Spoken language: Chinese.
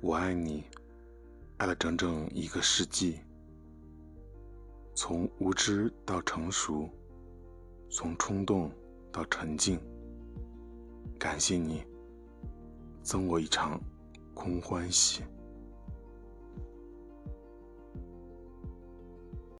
我爱你爱了整整一个世纪。从无知到成熟从冲动到沉静。感谢你赠我一场空欢喜。